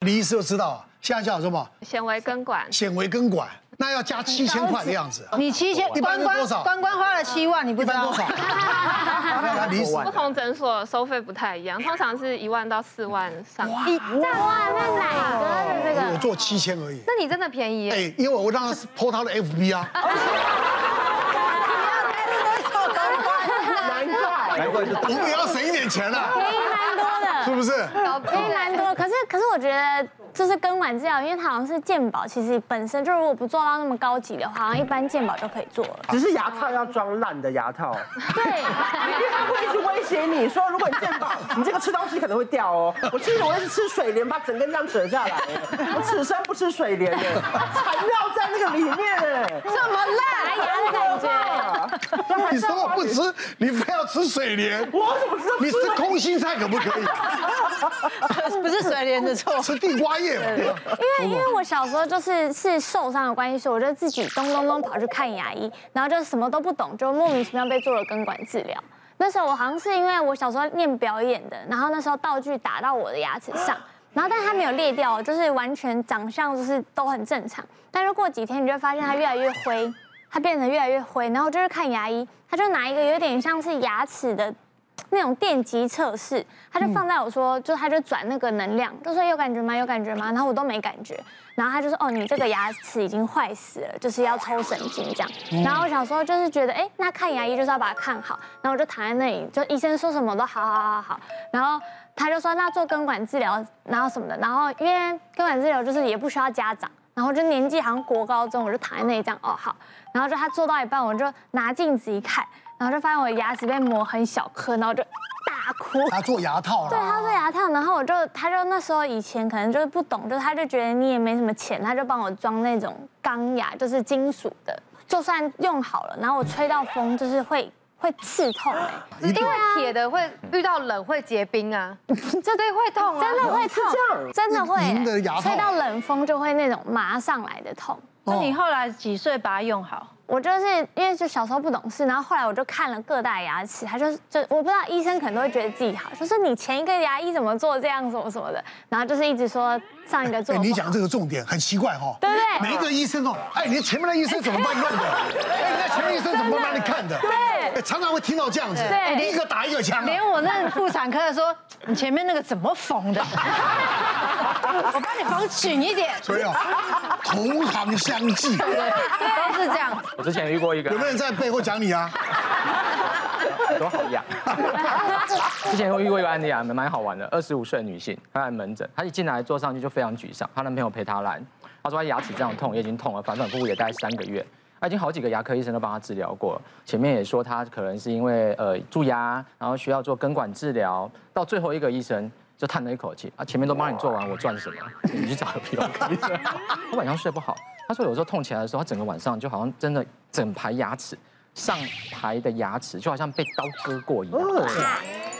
李医师都知道，现在叫什么？显微根管。显微根管，那要加七千块的样子。你七千，一般是多少？关关花了七万，你不知道多少？李医师，不同诊所收费不太一样，通常是一万到四万上。一哇，那哪个的这个？我做七千而已。那你真的便宜。哎，因为我让他 po 他的 FB 啊。难怪，难怪是。我们也要省一点钱啊。是不是？可以蛮多，可是可是我觉得。就是根管治疗，因为它好像是健保，其实本身就如果不做到那么高级的话，好像一般健保就可以做了。只是牙套要装烂的牙套。对，因为他会一直威胁你说，如果你健保，你这个吃东西可能会掉哦。我记得我一直吃水莲，把整根这样折下来。我此生不吃水莲的，残尿在那个里面哎，这么烂牙的感觉。你说我不吃，你非要吃水莲？我怎么知道？你吃空心菜可不可以？不是水莲的错，是地瓜叶。因为因为我小时候就是是受伤的关系，所以我就自己咚咚咚跑去看牙医，然后就什么都不懂，就莫名其妙被做了根管治疗。那时候我好像是因为我小时候念表演的，然后那时候道具打到我的牙齿上，然后但它没有裂掉，就是完全长相就是都很正常。但是过几天你就会发现它越来越灰，它变得越来越灰，然后就是看牙医，他就拿一个有点像是牙齿的。那种电极测试，他就放在我说，就他就转那个能量，就说有感觉吗？有感觉吗？然后我都没感觉，然后他就说哦，你这个牙齿已经坏死了，就是要抽神经这样。然后我小时候就是觉得，哎，那看牙医就是要把它看好，然后我就躺在那里，就医生说什么都好好好好。然后他就说那做根管治疗，然后什么的，然后因为根管治疗就是也不需要家长，然后就年纪好像国高中，我就躺在那里这样，哦好。然后就他做到一半，我就拿镜子一看。然后就发现我的牙齿被磨很小颗，然后就大哭。他做牙套了。对，他做牙套，然后我就，他就那时候以前可能就是不懂，就他就觉得你也没什么钱，他就帮我装那种钢牙，就是金属的，就算用好了，然后我吹到风就是会 会刺痛哎，因为铁的会遇到冷会结冰啊，这对会痛啊，真的会痛，真的会。您的牙套吹到冷风就会那种麻上来的痛。那你后来几岁把它用好？我就是因为就小时候不懂事，然后后来我就看了各大牙齿，他就就我不知道医生可能都会觉得自己好，就是你前一个牙医怎么做这样什么什么的，然后就是一直说上一个做。你讲这个重点很奇怪哈，对不对？每一个医生哦，哎，你前面的医生怎么帮你弄的？哎，你前面医生怎么帮你看的？对，常常会听到这样子，对，一个打一个枪。连我那妇产科的说，你前面那个怎么缝的？我帮你缝紧一点。所以啊，同行相忌，对，都是这样。我之前遇过一个，有没有人在背后讲你啊？都好痒。之前我遇过一个案例啊，蛮好玩的。二十五岁女性，她来门诊，她一进来坐上去就非常沮丧。她男朋友陪她来，她说她牙齿这样痛，也已经痛了，反反复复也大概三个月。她已经好几个牙科医生都帮她治疗过了，前面也说她可能是因为呃蛀牙，然后需要做根管治疗。到最后一个医生就叹了一口气啊，前面都帮你做完，我赚什么？你去找个皮肤科医生。我晚上睡不好。他说有时候痛起来的时候，他整个晚上就好像真的整排牙齿上排的牙齿就好像被刀割过一样。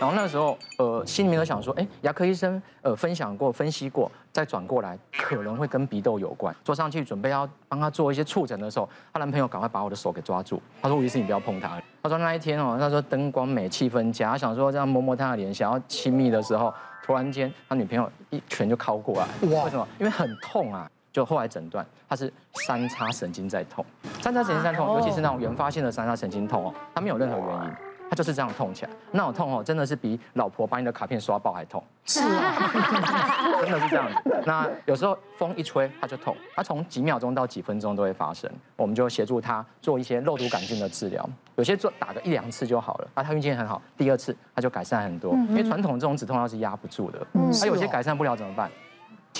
然后那个时候，呃，心里面都想说，哎，牙科医生呃分享过、分析过，再转过来可能会跟鼻窦有关。坐上去准备要帮他做一些触诊的时候，她男朋友赶快把我的手给抓住，他说：“吴医师，你不要碰他。”他说那一天哦，他说灯光美、气氛佳，他想说这样摸摸他的脸，想要亲密的时候，突然间他女朋友一拳就敲过来。哇！为什么？因为很痛啊。就后来诊断，他是三叉神经在痛，三叉神经在痛，尤其是那种原发性的三叉神经痛哦，它没有任何原因，它就是这样痛起来，那种痛哦，真的是比老婆把你的卡片刷爆还痛，是啊，真的是这样子。那有时候风一吹，它就痛，它从几秒钟到几分钟都会发生，我们就协助他做一些肉毒杆菌的治疗，有些做打个一两次就好了，啊，他运气很好，第二次他就改善很多，因为传统这种止痛药是压不住的，他有些改善不了怎么办？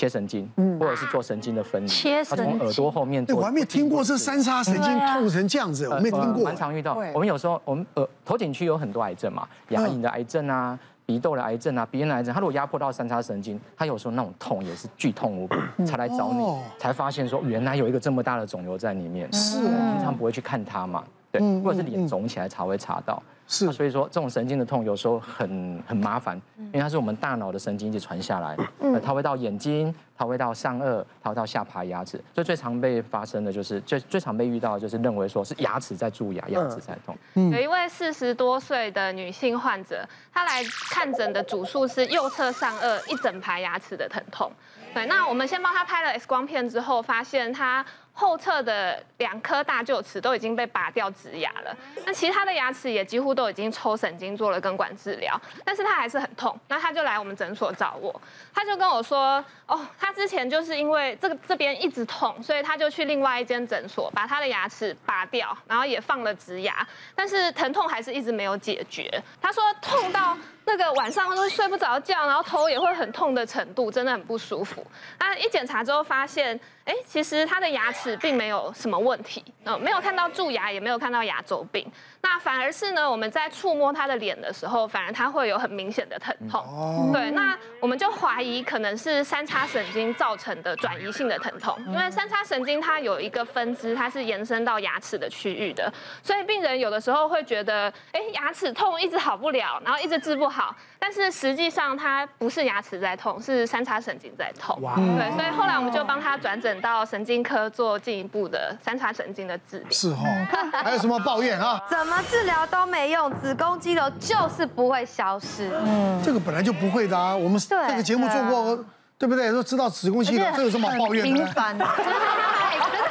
切神经，或者是做神经的分离，切神经，从耳朵后面。我还没听过这三叉神经痛成这样子，我没听过。蛮常遇到。我们有时候，我们耳头颈区有很多癌症嘛，牙龈的癌症啊，鼻窦的癌症啊，鼻咽的癌症。它如果压迫到三叉神经，它有时候那种痛也是剧痛无比，才来找你，才发现说原来有一个这么大的肿瘤在里面。是，平常不会去看它嘛，对，或者是脸肿起来才会查到。是，所以说这种神经的痛有时候很很麻烦，因为它是我们大脑的神经一直传下来，它会到眼睛，它会到上颚，它会到下排牙齿，所以最常被发生的就是最最常被遇到的就是认为说是牙齿在蛀牙，牙齿在痛。有一位四十多岁的女性患者，她来看诊的主诉是右侧上颚一整排牙齿的疼痛。对，那我们先帮她拍了 X 光片之后，发现他。后侧的两颗大臼齿都已经被拔掉植牙了，那其他的牙齿也几乎都已经抽神经做了根管治疗，但是他还是很痛，那他就来我们诊所找我，他就跟我说，哦，他之前就是因为这个这边一直痛，所以他就去另外一间诊所把他的牙齿拔掉，然后也放了植牙，但是疼痛还是一直没有解决，他说痛到。那个晚上都睡不着觉，然后头也会很痛的程度，真的很不舒服。那一检查之后发现，哎，其实他的牙齿并没有什么问题，嗯，没有看到蛀牙，也没有看到牙周病。那反而是呢，我们在触摸他的脸的时候，反而他会有很明显的疼痛。哦。对，那我们就怀疑可能是三叉神经造成的转移性的疼痛，因为三叉神经它有一个分支，它是延伸到牙齿的区域的，所以病人有的时候会觉得，哎，牙齿痛一直好不了，然后一直治不好，但是实际上它不是牙齿在痛，是三叉神经在痛。哇。对，所以后来我们就帮他转诊到神经科做进一步的三叉神经的治疗。是哦。还有什么抱怨啊？怎么治疗都没用，子宫肌瘤就是不会消失。嗯，这个本来就不会的啊。我们这个节目做过，对，对不对？都知道子宫肌瘤，这有什么抱怨的？频繁。可是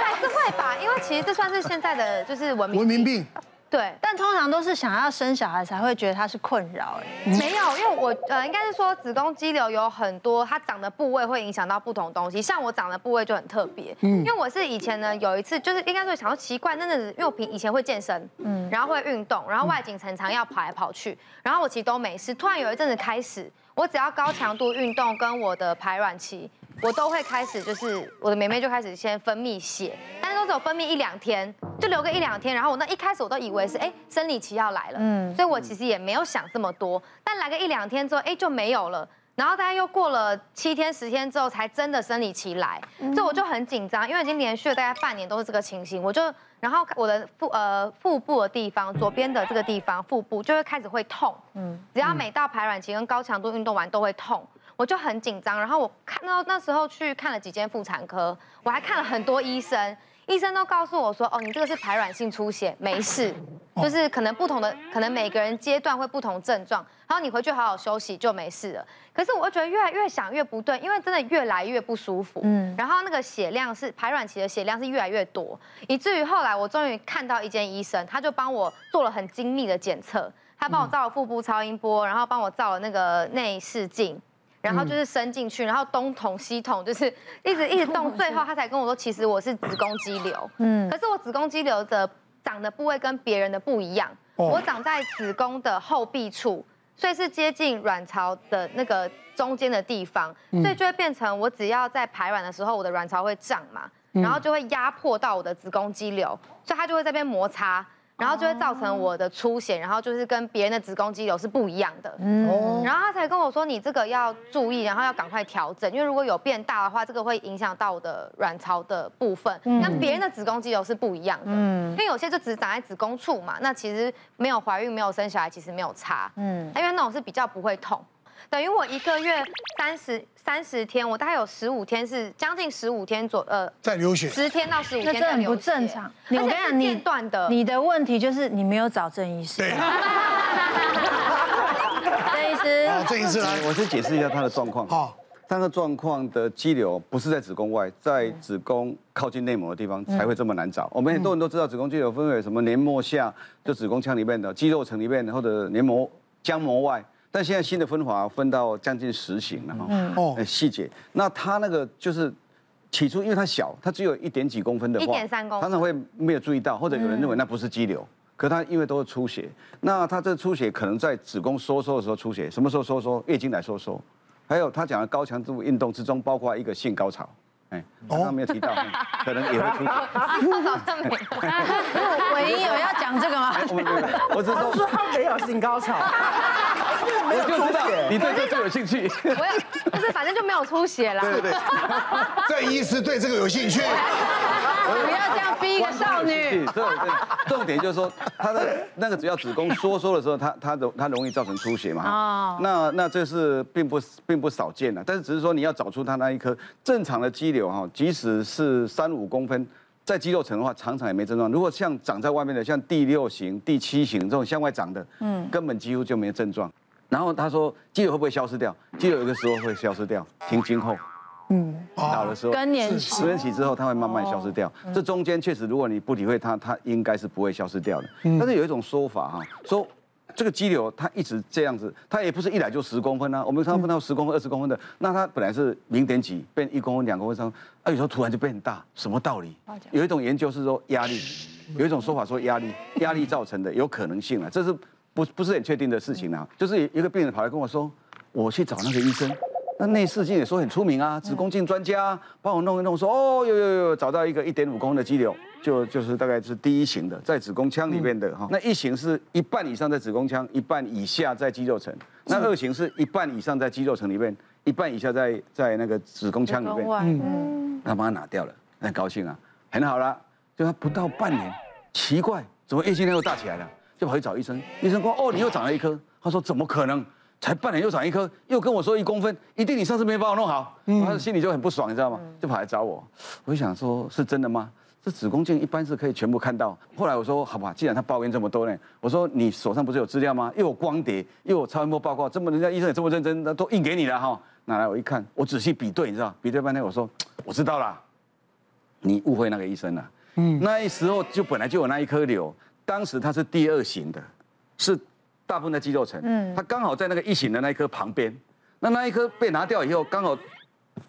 还是会吧，因为其实这算是现在的就是文明文明病。对，但通常都是想要生小孩才会觉得它是困扰。哎，没有，因为我呃，应该是说子宫肌瘤有很多，它长的部位会影响到不同东西。像我长的部位就很特别，嗯，因为我是以前呢有一次就是应该说想要奇怪，那阵子因为我平以前会健身，嗯，然后会运动，然后外景常常要跑来跑去，然后我其实都没事。突然有一阵子开始，我只要高强度运动跟我的排卵期，我都会开始就是我的妹妹就开始先分泌血，但是都只有分泌一两天。就留个一两天，然后我那一开始我都以为是哎生理期要来了，嗯，所以我其实也没有想这么多。但来个一两天之后，哎就没有了。然后大概又过了七天十天之后，才真的生理期来，所以我就很紧张，因为已经连续了大概半年都是这个情形。我就然后我的腹呃腹部的地方，左边的这个地方腹部就会开始会痛，嗯，只要每到排卵期跟高强度运动完都会痛，我就很紧张。然后我看到那时候去看了几间妇产科，我还看了很多医生。医生都告诉我说，哦，你这个是排卵性出血，没事，就是可能不同的，可能每个人阶段会不同症状，然后你回去好好休息就没事了。可是我会觉得越来越想越不对，因为真的越来越不舒服，嗯，然后那个血量是排卵期的血量是越来越多，以至于后来我终于看到一间医生，他就帮我做了很精密的检测，他帮我照了腹部超音波，然后帮我照了那个内视镜。然后就是伸进去，然后东捅西捅，就是一直一直动，最后他才跟我说，其实我是子宫肌瘤。嗯，可是我子宫肌瘤的长的部位跟别人的不一样，我长在子宫的后壁处，所以是接近卵巢的那个中间的地方，所以就会变成我只要在排卵的时候，我的卵巢会胀嘛，然后就会压迫到我的子宫肌瘤，所以它就会在这边摩擦。然后就会造成我的出血，然后就是跟别人的子宫肌瘤是不一样的。嗯，然后他才跟我说，你这个要注意，然后要赶快调整，因为如果有变大的话，这个会影响到我的卵巢的部分。那别人的子宫肌瘤是不一样的，嗯，因为有些就只长在子宫处嘛，那其实没有怀孕、没有生小孩，其实没有差。嗯，因为那种是比较不会痛。等于我一个月三十三十天，我大概有十五天是将近十五天左呃在流血，十天到十五天在流血，那很不正常。我跟你讲，你断的，你的问题就是你没有找郑医师。对。郑医师，好，郑医师来，我先解释一下他的状况。好，他的状况的肌瘤不是在子宫外，在子宫靠近内膜的地方才会这么难找。我们很多人都知道子宫肌瘤分为什么黏膜下，就子宫腔里面的肌肉层里面的，或者黏膜浆膜外。但现在新的分法分到将近十型了哈，哦，细节。那它那个就是起初，因为它小，它只有一点几公分的话，一点三公分，常常会没有注意到，或者有人认为那不是肌瘤，可它因为都是出血，那它这个出血可能在子宫收缩的时候出血，什么时候收缩？月经来收缩，还有他讲的高强度运动之中，包括一个性高潮。哎，刚刚没有提到，可能也会出。多少证明？唯一有要讲这个吗？我只说他没有性高潮，我就知道你对这个有兴趣。我要，就是反正就没有出血啦。对对对，这 医师对这个有兴趣。不要这样逼一个少女。对对，重点就是说，她的那个只要子宫收缩的时候，他他容他容易造成出血嘛。哦。那那这是并不并不少见的，但是只是说你要找出他那一颗正常的肌瘤。哈，即使是三五公分，在肌肉层的话，常常也没症状。如果像长在外面的，像第六型、第七型这种向外长的，嗯，根本几乎就没症状。然后他说，肌瘤会不会消失掉？肌瘤有个时候会消失掉，停经后，嗯，老的时候，更年期，更年期之后，它会慢慢消失掉。这中间确实，如果你不理会它，它应该是不会消失掉的。但是有一种说法哈，说这个肌瘤它一直这样子，它也不是一来就十公分啊。我们常常碰到十公分、二十公分的，那它本来是零点几，变一公分、两公分、三，啊，有时候突然就变很大，什么道理？有一种研究是说压力，有一种说法说压力，压力造成的有可能性啊，这是不不是很确定的事情啊。就是一个病人跑来跟我说，我去找那个医生。那内视镜也说很出名啊，子宫镜专家帮我弄一弄，说哦，有有有，找到一个一点五公分的肌瘤，就就是大概是第一型的，在子宫腔里面的哈。那一型是一半以上在子宫腔，一半以下在肌肉层。那二型是一半以上在肌肉层里面，一半以下在在那个子宫腔里面。嗯，他帮他拿掉了，很高兴啊，很好了。就他不到半年，奇怪，怎么月经量又大起来了？就跑去找医生，医生说哦，你又长了一颗。他说怎么可能？才半年又长一颗，又跟我说一公分，一定你上次没帮我弄好，他心里就很不爽，你知道吗？就跑来找我，我就想说，是真的吗？这子宫镜一般是可以全部看到。后来我说，好吧，既然他抱怨这么多呢，我说你手上不是有资料吗？又有光碟，又有超音波报告，这么人家医生也这么认真，那都印给你了哈。拿来我一看，我仔细比对，你知道，比对半天，我说我知道了，你误会那个医生了。嗯，那时候就本来就有那一颗瘤，当时它是第二型的，是。大部分的肌肉层，嗯，它刚好在那个一型的那一颗旁边，那那一颗被拿掉以后，刚好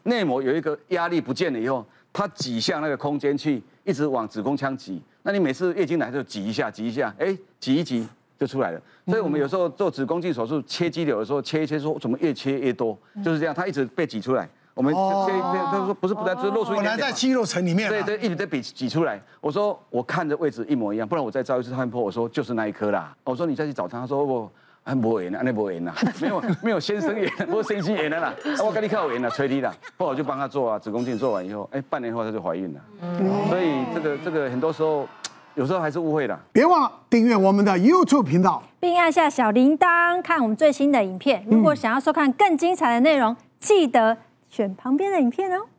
内膜有一个压力不见了以后，它挤向那个空间去，一直往子宫腔挤。那你每次月经来就挤一下，挤一下，哎，挤一挤就出来了。所以我们有时候做子宫镜手术切肌瘤的时候，切一切说怎么越切越多，就是这样，它一直被挤出来。我们这一片，他说不是不在，就是露出一点点。本来在肌肉层里面。对对，一直在比挤出来。我说我看的位置一模一样，不然我再照一次超音波。我说就是那一颗啦。我说你再去找他。他说不，还没完呢，还没完呢，没有没有先生缘，没有先生缘的啦。我跟你靠缘了，催你了。后来我就帮他做啊，子宫镜做完以后，哎，半年后他就怀孕了。所以这个这个很多时候，有时候还是误会的。别忘了订阅我们的 YouTube 频道，并按下小铃铛，看我们最新的影片。如果想要收看更精彩的内容，记得。选旁边的影片哦。